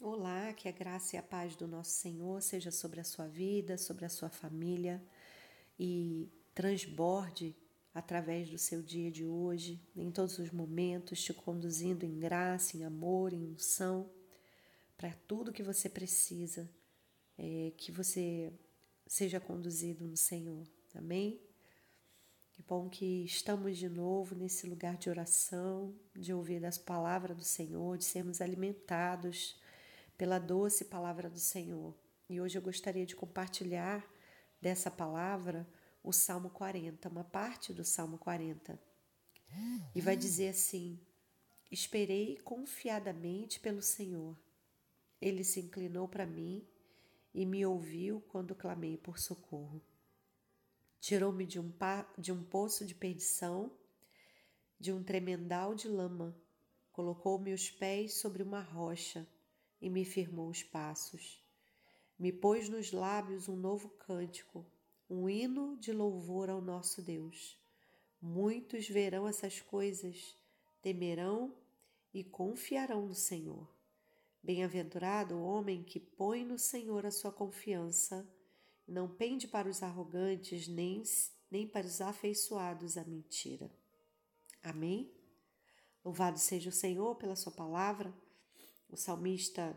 Olá, que a graça e a paz do nosso Senhor seja sobre a sua vida, sobre a sua família e transborde através do seu dia de hoje, em todos os momentos, te conduzindo em graça, em amor, em unção, para tudo que você precisa, é, que você seja conduzido no Senhor. Amém? Que bom que estamos de novo nesse lugar de oração, de ouvir as palavras do Senhor, de sermos alimentados pela doce palavra do Senhor. E hoje eu gostaria de compartilhar dessa palavra o Salmo 40, uma parte do Salmo 40. E vai dizer assim: Esperei confiadamente pelo Senhor. Ele se inclinou para mim e me ouviu quando clamei por socorro. Tirou-me de, um de um poço de perdição, de um tremendal de lama, colocou meus pés sobre uma rocha e me firmou os passos. Me pôs nos lábios um novo cântico, um hino de louvor ao nosso Deus. Muitos verão essas coisas, temerão e confiarão no Senhor. Bem-aventurado o homem que põe no Senhor a sua confiança, não pende para os arrogantes, nem, nem para os afeiçoados à mentira. Amém? Louvado seja o Senhor pela sua palavra o salmista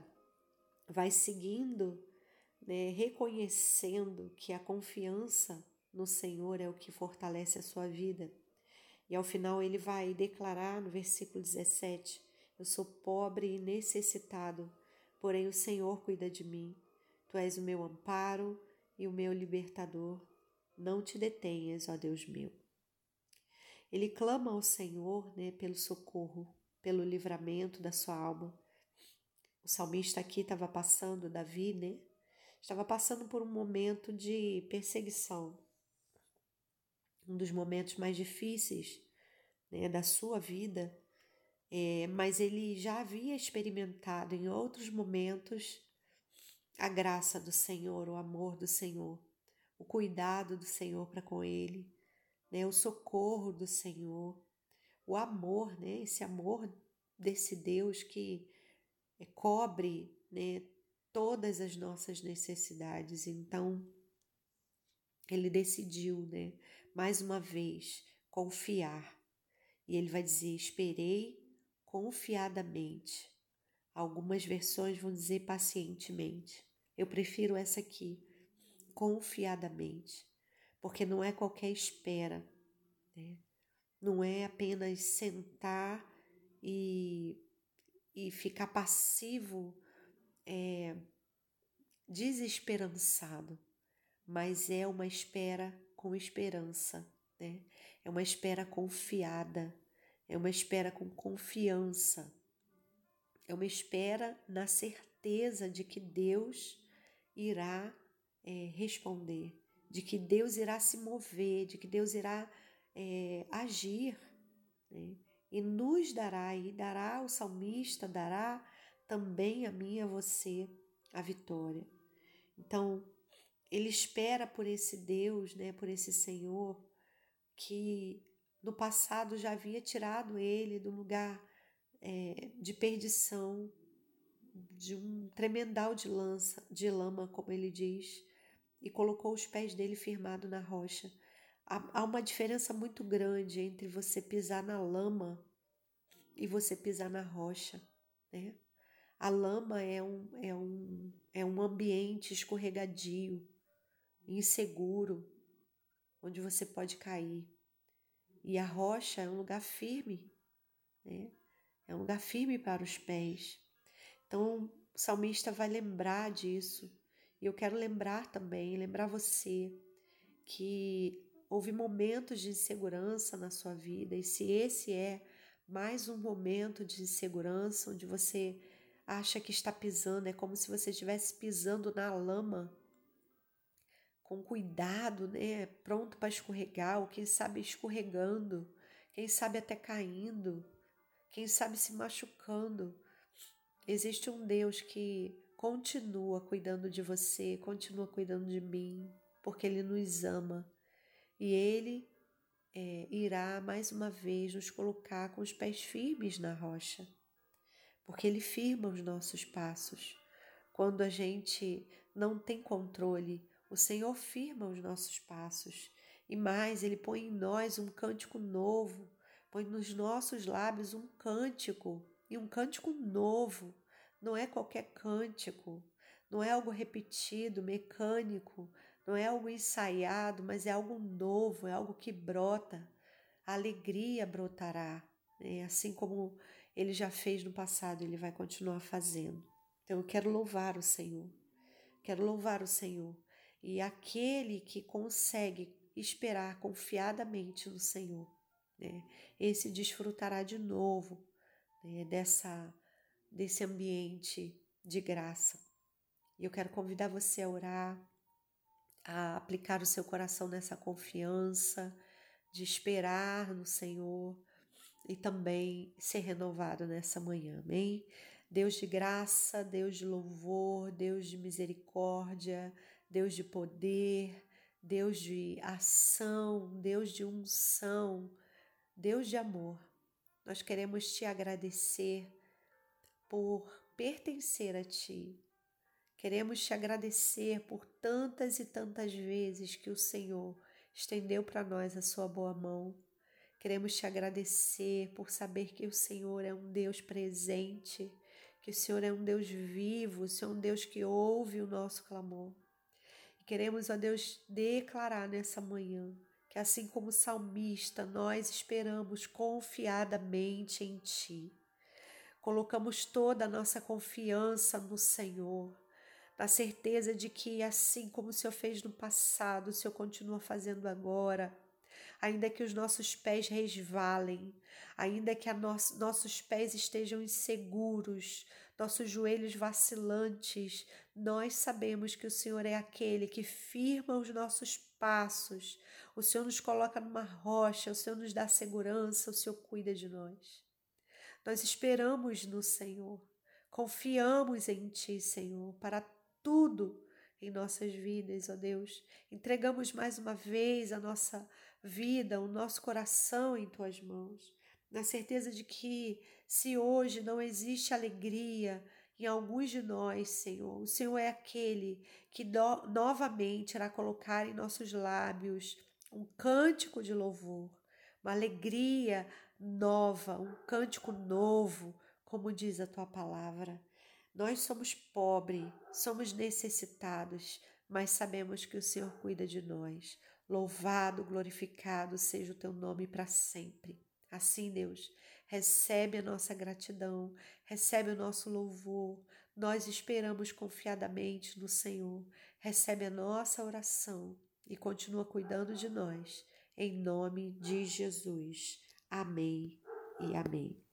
vai seguindo, né, reconhecendo que a confiança no Senhor é o que fortalece a sua vida. E ao final ele vai declarar no versículo 17: Eu sou pobre e necessitado, porém o Senhor cuida de mim. Tu és o meu amparo e o meu libertador. Não te detenhas, ó Deus meu. Ele clama ao Senhor né, pelo socorro, pelo livramento da sua alma. O salmista aqui estava passando, Davi, né? Estava passando por um momento de perseguição, um dos momentos mais difíceis né, da sua vida, é, mas ele já havia experimentado em outros momentos a graça do Senhor, o amor do Senhor, o cuidado do Senhor para com ele, né, o socorro do Senhor, o amor, né, esse amor desse Deus que é, cobre né, todas as nossas necessidades. Então, ele decidiu, né, mais uma vez, confiar. E ele vai dizer: esperei confiadamente. Algumas versões vão dizer pacientemente. Eu prefiro essa aqui, confiadamente, porque não é qualquer espera, né? não é apenas sentar e e ficar passivo, é, desesperançado, mas é uma espera com esperança, né? É uma espera confiada, é uma espera com confiança, é uma espera na certeza de que Deus irá é, responder, de que Deus irá se mover, de que Deus irá é, agir. Né? E nos dará, e dará o salmista, dará também a mim e a você a vitória. Então, ele espera por esse Deus, né, por esse Senhor, que no passado já havia tirado ele do lugar é, de perdição, de um tremendal de lança, de lama, como ele diz, e colocou os pés dele firmado na rocha há uma diferença muito grande entre você pisar na lama e você pisar na rocha, né? A lama é um, é um, é um ambiente escorregadio, inseguro, onde você pode cair. E a rocha é um lugar firme, né? É um lugar firme para os pés. Então, o salmista vai lembrar disso. E eu quero lembrar também, lembrar você que Houve momentos de insegurança na sua vida, e se esse é mais um momento de insegurança onde você acha que está pisando, é como se você estivesse pisando na lama, com cuidado, né? Pronto para escorregar, ou quem sabe escorregando, quem sabe até caindo, quem sabe se machucando. Existe um Deus que continua cuidando de você, continua cuidando de mim, porque Ele nos ama e Ele é, irá mais uma vez nos colocar com os pés firmes na rocha, porque Ele firma os nossos passos. Quando a gente não tem controle, o Senhor firma os nossos passos. E mais, Ele põe em nós um cântico novo, põe nos nossos lábios um cântico, e um cântico novo. Não é qualquer cântico, não é algo repetido, mecânico, não é algo ensaiado, mas é algo novo, é algo que brota. A alegria brotará, né? assim como ele já fez no passado, ele vai continuar fazendo. Então eu quero louvar o Senhor, quero louvar o Senhor. E aquele que consegue esperar confiadamente no Senhor, né? esse desfrutará de novo né? dessa, desse ambiente de graça. E eu quero convidar você a orar, a aplicar o seu coração nessa confiança, de esperar no Senhor e também ser renovado nessa manhã, amém? Deus de graça, Deus de louvor, Deus de misericórdia, Deus de poder, Deus de ação, Deus de unção, Deus de amor. Nós queremos te agradecer por pertencer a Ti, Queremos te agradecer por tantas e tantas vezes que o Senhor estendeu para nós a sua boa mão. Queremos te agradecer por saber que o Senhor é um Deus presente, que o Senhor é um Deus vivo, o Senhor é um Deus que ouve o nosso clamor. E queremos, ó Deus, declarar nessa manhã que, assim como o salmista, nós esperamos confiadamente em Ti. Colocamos toda a nossa confiança no Senhor a certeza de que, assim como o Senhor fez no passado, o Senhor continua fazendo agora. Ainda que os nossos pés resvalem, ainda que nos, nossos pés estejam inseguros, nossos joelhos vacilantes, nós sabemos que o Senhor é aquele que firma os nossos passos, o Senhor nos coloca numa rocha, o Senhor nos dá segurança, o Senhor cuida de nós. Nós esperamos no Senhor, confiamos em Ti, Senhor, para tudo em nossas vidas, ó Deus. Entregamos mais uma vez a nossa vida, o nosso coração em tuas mãos, na certeza de que se hoje não existe alegria em alguns de nós, Senhor, o Senhor é aquele que do, novamente irá colocar em nossos lábios um cântico de louvor, uma alegria nova, um cântico novo, como diz a tua palavra. Nós somos pobres, somos necessitados, mas sabemos que o Senhor cuida de nós. Louvado, glorificado seja o teu nome para sempre. Assim, Deus, recebe a nossa gratidão, recebe o nosso louvor. Nós esperamos confiadamente no Senhor. Recebe a nossa oração e continua cuidando de nós. Em nome de Jesus. Amém e amém.